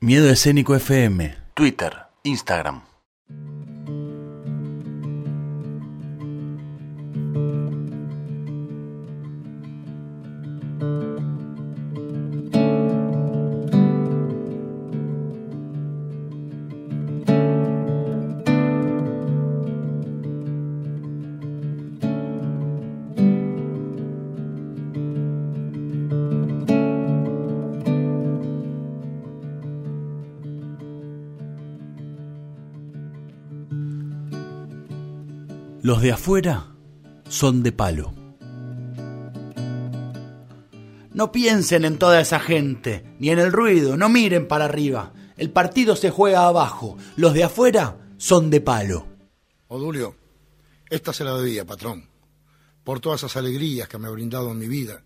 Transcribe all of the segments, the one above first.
Miedo Escénico FM, Twitter, Instagram. Los de afuera son de palo. No piensen en toda esa gente, ni en el ruido, no miren para arriba. El partido se juega abajo. Los de afuera son de palo. Odulio, esta se la debía, patrón, por todas esas alegrías que me ha brindado en mi vida.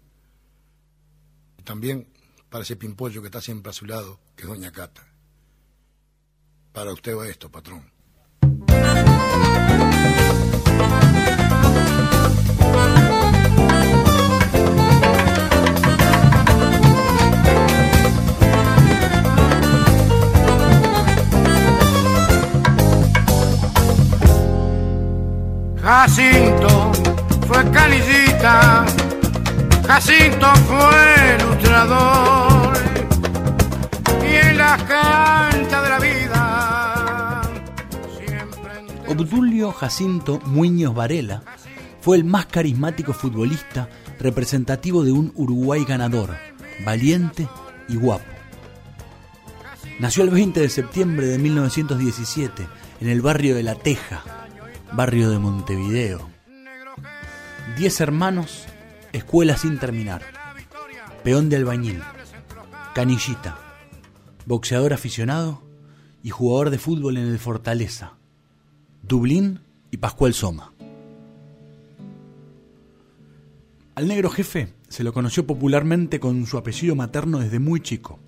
Y también para ese pimpollo que está siempre a su lado, que es Doña Cata. Para usted va esto, patrón. Jacinto fue canillita, Jacinto fue ilustrador. Y en la cancha de la vida siempre Obdulio Jacinto Muñoz Varela fue el más carismático futbolista representativo de un Uruguay ganador, valiente y guapo. Nació el 20 de septiembre de 1917 en el barrio de La Teja, barrio de Montevideo. Diez hermanos, escuela sin terminar. Peón de albañil, canillita, boxeador aficionado y jugador de fútbol en el Fortaleza, Dublín y Pascual Soma. Al negro jefe se lo conoció popularmente con su apellido materno desde muy chico.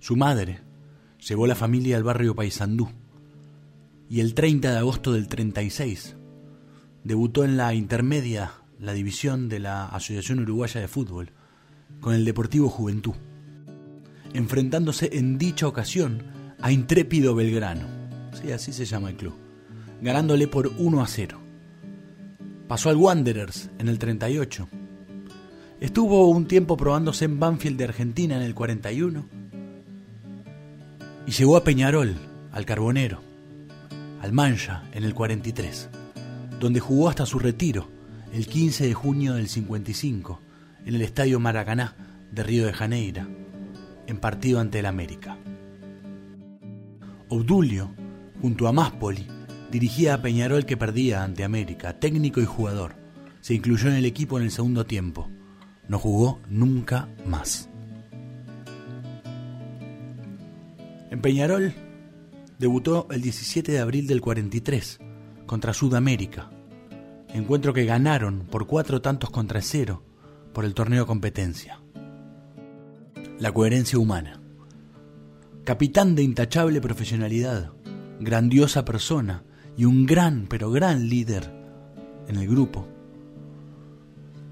Su madre llevó la familia al barrio Paysandú y el 30 de agosto del 36 debutó en la intermedia, la división de la Asociación Uruguaya de Fútbol, con el Deportivo Juventud, enfrentándose en dicha ocasión a Intrépido Belgrano, sí, así se llama el club, ganándole por 1 a 0. Pasó al Wanderers en el 38. Estuvo un tiempo probándose en Banfield de Argentina en el 41 y llegó a Peñarol, al Carbonero, al Mancha en el 43, donde jugó hasta su retiro el 15 de junio del 55 en el Estadio Maracaná de Río de Janeiro, en partido ante el América. Obdulio, junto a Máspoli, dirigía a Peñarol que perdía ante América, técnico y jugador. Se incluyó en el equipo en el segundo tiempo. No jugó nunca más. En Peñarol debutó el 17 de abril del 43 contra Sudamérica, encuentro que ganaron por cuatro tantos contra cero por el torneo competencia. La coherencia humana. Capitán de intachable profesionalidad, grandiosa persona y un gran, pero gran líder en el grupo.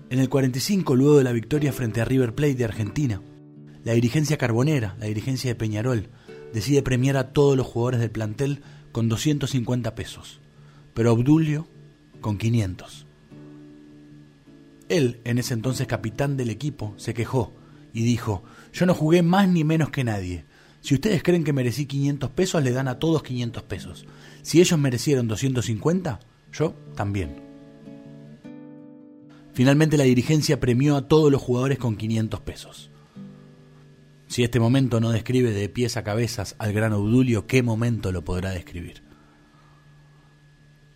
En el 45, luego de la victoria frente a River Plate de Argentina, la dirigencia carbonera, la dirigencia de Peñarol, decide premiar a todos los jugadores del plantel con 250 pesos, pero Obdulio con 500. Él, en ese entonces capitán del equipo, se quejó y dijo, yo no jugué más ni menos que nadie. Si ustedes creen que merecí 500 pesos, le dan a todos 500 pesos. Si ellos merecieron 250, yo también. Finalmente la dirigencia premió a todos los jugadores con 500 pesos. Si este momento no describe de pies a cabezas al gran Obdulio, ¿qué momento lo podrá describir?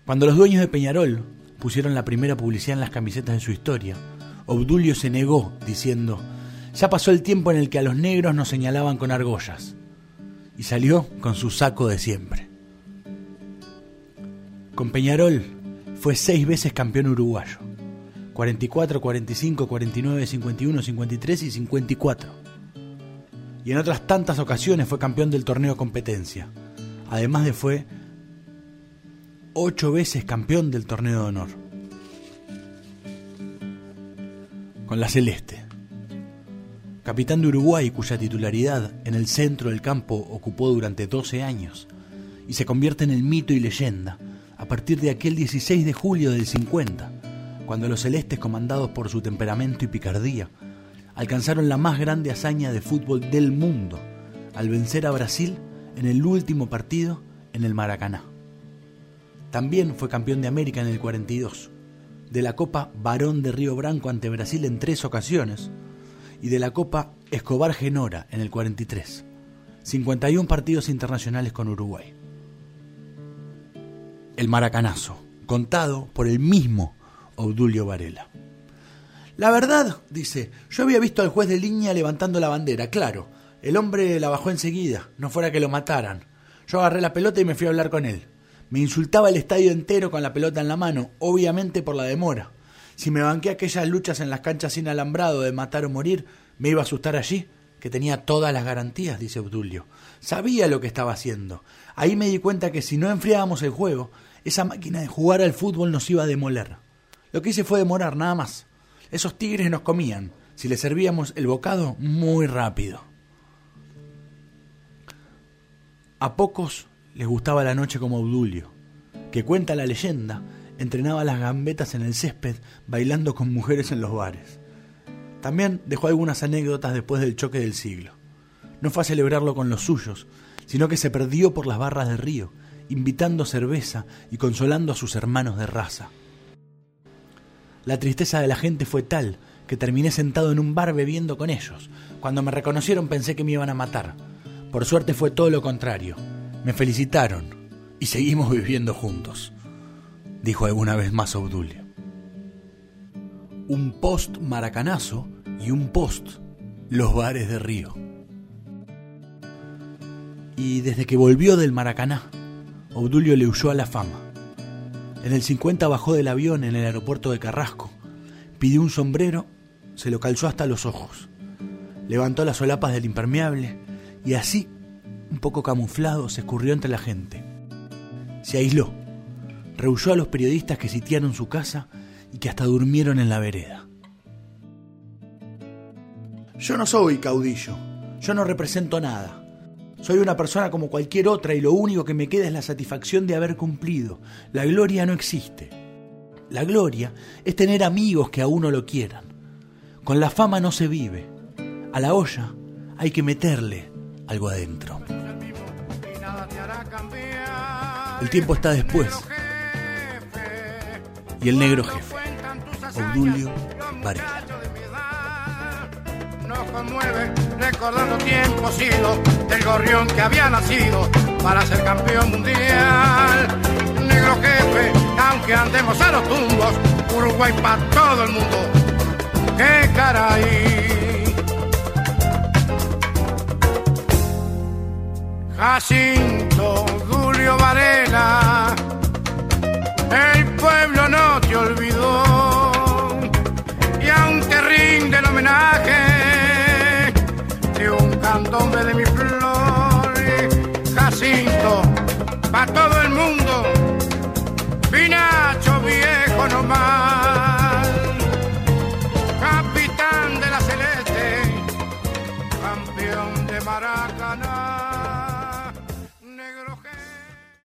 Cuando los dueños de Peñarol pusieron la primera publicidad en las camisetas de su historia, Obdulio se negó, diciendo, ya pasó el tiempo en el que a los negros nos señalaban con argollas, y salió con su saco de siempre. Con Peñarol fue seis veces campeón uruguayo, 44, 45, 49, 51, 53 y 54 y en otras tantas ocasiones fue campeón del torneo competencia. Además de fue ocho veces campeón del torneo de honor. Con la Celeste. capitán de Uruguay cuya titularidad en el centro del campo ocupó durante 12 años, y se convierte en el mito y leyenda a partir de aquel 16 de julio del 50, cuando los celestes, comandados por su temperamento y picardía, alcanzaron la más grande hazaña de fútbol del mundo al vencer a Brasil en el último partido en el Maracaná. También fue campeón de América en el 42, de la Copa Barón de Río Branco ante Brasil en tres ocasiones y de la Copa Escobar Genora en el 43. 51 partidos internacionales con Uruguay. El Maracanazo, contado por el mismo Obdulio Varela. La verdad, dice, yo había visto al juez de línea levantando la bandera, claro. El hombre la bajó enseguida, no fuera que lo mataran. Yo agarré la pelota y me fui a hablar con él. Me insultaba el estadio entero con la pelota en la mano, obviamente por la demora. Si me banqué aquellas luchas en las canchas sin alambrado de matar o morir, me iba a asustar allí, que tenía todas las garantías, dice Obdulio. Sabía lo que estaba haciendo. Ahí me di cuenta que si no enfriábamos el juego, esa máquina de jugar al fútbol nos iba a demoler. Lo que hice fue demorar, nada más. Esos tigres nos comían, si les servíamos el bocado, muy rápido. A pocos les gustaba la noche como Obdulio, que cuenta la leyenda, entrenaba las gambetas en el césped bailando con mujeres en los bares. También dejó algunas anécdotas después del choque del siglo. No fue a celebrarlo con los suyos, sino que se perdió por las barras de río, invitando cerveza y consolando a sus hermanos de raza. La tristeza de la gente fue tal que terminé sentado en un bar bebiendo con ellos. Cuando me reconocieron pensé que me iban a matar. Por suerte fue todo lo contrario. Me felicitaron y seguimos viviendo juntos, dijo alguna vez más Obdulio. Un post maracanazo y un post los bares de Río. Y desde que volvió del Maracaná, Obdulio le huyó a la fama. En el 50 bajó del avión en el aeropuerto de Carrasco, pidió un sombrero, se lo calzó hasta los ojos, levantó las solapas del impermeable y así, un poco camuflado, se escurrió entre la gente. Se aisló, rehuyó a los periodistas que sitiaron su casa y que hasta durmieron en la vereda. Yo no soy caudillo, yo no represento nada. Soy una persona como cualquier otra y lo único que me queda es la satisfacción de haber cumplido. La gloria no existe. La gloria es tener amigos que a uno lo quieran. Con la fama no se vive. A la olla hay que meterle algo adentro. El tiempo está después. Y el negro jefe, Obdulio Varela recordando tiempos idos del gorrión que había nacido para ser campeón mundial. Negro jefe, aunque andemos a los tumbos, Uruguay para todo el mundo. ¡Qué caray! Jacinto, Julio Varela, para todo el mundo, Pinacho viejo nomás.